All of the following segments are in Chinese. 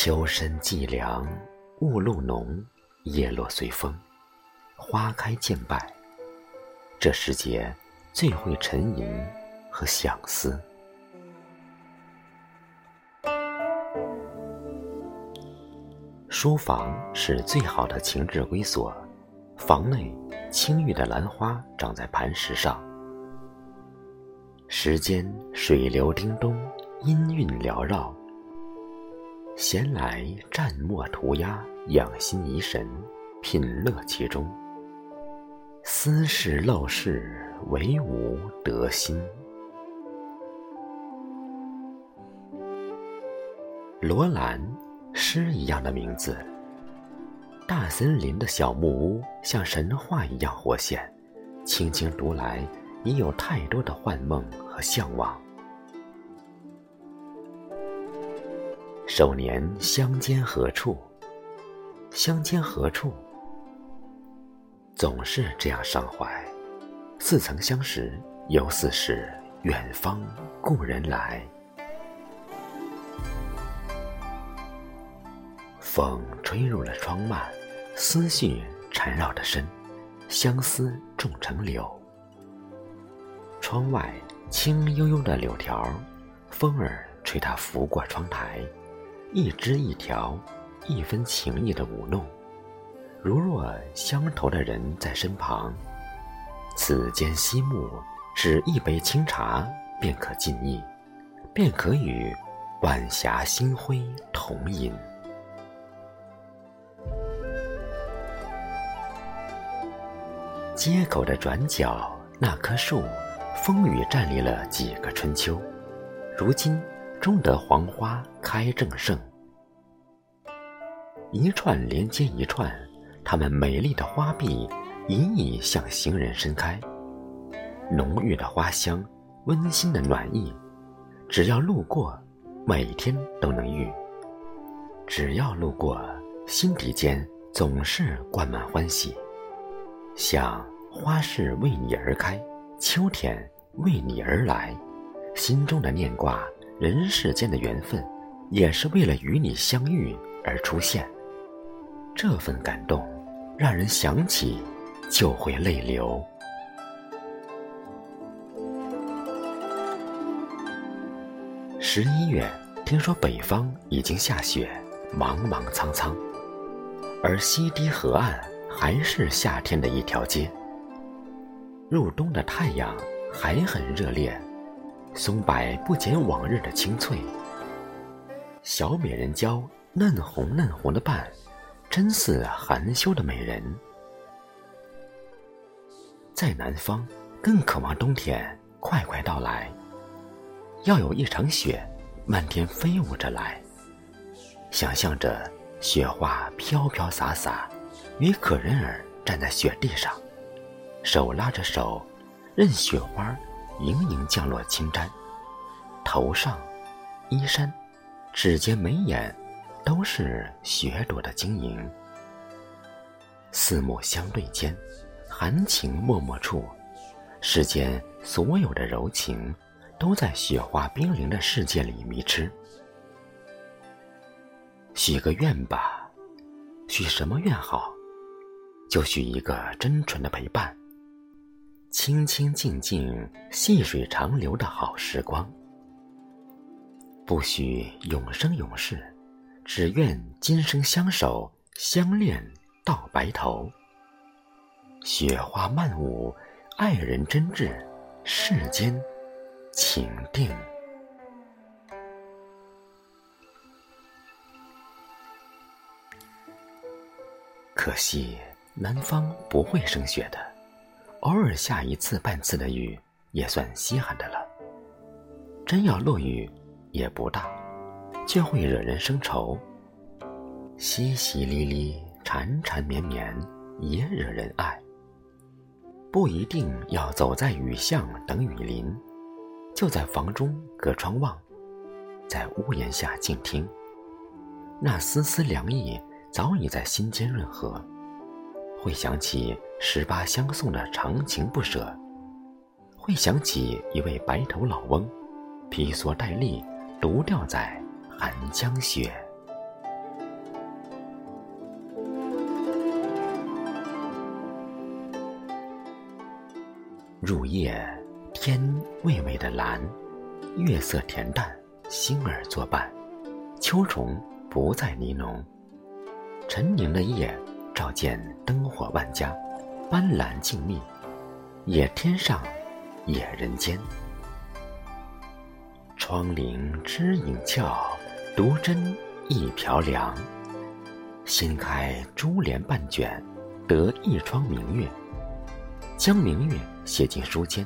秋深寂凉，雾露浓，叶落随风，花开渐败。这时节最会沉吟和想思。书房是最好的情致归所，房内青玉的兰花长在磐石上，时间水流叮咚，音韵缭绕。闲来蘸墨涂鸦，养心怡神，品乐其中。斯是陋室，惟吾德馨。罗兰，诗一样的名字。大森林的小木屋像神话一样活现，轻轻读来，已有太多的幻梦和向往。首年相见何处？相见何处？总是这样伤怀。似曾相识，又似是远方故人来。风吹入了窗幔，思绪缠绕的深，相思重成柳。窗外轻悠悠的柳条，风儿吹它拂过窗台。一枝一条，一分情意的舞弄，如若相投的人在身旁，此间夕暮，只一杯清茶便可尽意，便可与晚霞星辉同饮。街口的转角，那棵树，风雨站立了几个春秋，如今。终得黄花开正盛，一串连接一串，它们美丽的花臂隐隐向行人伸开，浓郁的花香，温馨的暖意，只要路过，每天都能遇；只要路过，心底间总是灌满欢喜，想花是为你而开，秋天为你而来，心中的念挂。人世间的缘分，也是为了与你相遇而出现。这份感动，让人想起就会泪流。十一月，听说北方已经下雪，茫茫苍苍，而西堤河岸还是夏天的一条街。入冬的太阳还很热烈。松柏不减往日的青翠，小美人蕉嫩红嫩红的瓣，真似含羞的美人。在南方，更渴望冬天快快到来，要有一场雪，漫天飞舞着来。想象着雪花飘飘洒洒，与可人儿站在雪地上，手拉着手，任雪花。盈盈降落青毡，头上、衣衫、指尖、眉眼，都是雪朵的晶莹。四目相对间，含情脉脉处，世间所有的柔情，都在雪花冰凌的世界里迷痴。许个愿吧，许什么愿好？就许一个真纯的陪伴。清清静静，细水长流的好时光。不许永生永世，只愿今生相守相恋到白头。雪花漫舞，爱人真挚，世间情定。可惜南方不会生雪的。偶尔下一次半次的雨，也算稀罕的了。真要落雨，也不大，却会惹人生愁。淅淅沥沥，缠缠绵绵，也惹人爱。不一定要走在雨巷等雨淋，就在房中隔窗望，在屋檐下静听，那丝丝凉意早已在心间润和。会想起十八相送的长情不舍，会想起一位白头老翁，披蓑戴笠，独钓在寒江雪。入夜，天微微的蓝，月色恬淡，星儿作伴，秋虫不再呢哝，沉凝的夜。照见灯火万家，斑斓静谧。野天上，野人间。窗棂知影俏，独斟一瓢凉。掀开珠帘半卷，得一窗明月。将明月写进书间，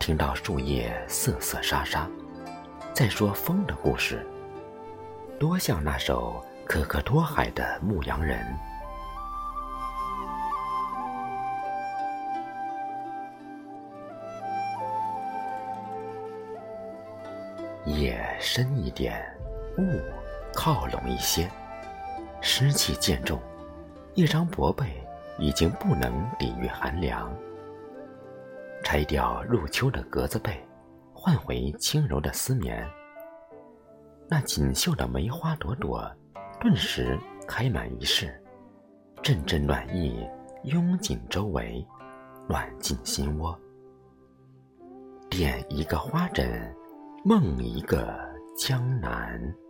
听到树叶瑟瑟沙沙，在说风的故事，多像那首可可托海的《牧羊人》。深一点，雾靠拢一些，湿气渐重，一张薄被已经不能抵御寒凉。拆掉入秋的格子被，换回轻柔的丝棉。那锦绣的梅花朵朵，顿时开满一室，阵阵暖意拥紧周围，暖进心窝。点一个花枕。梦一个江南。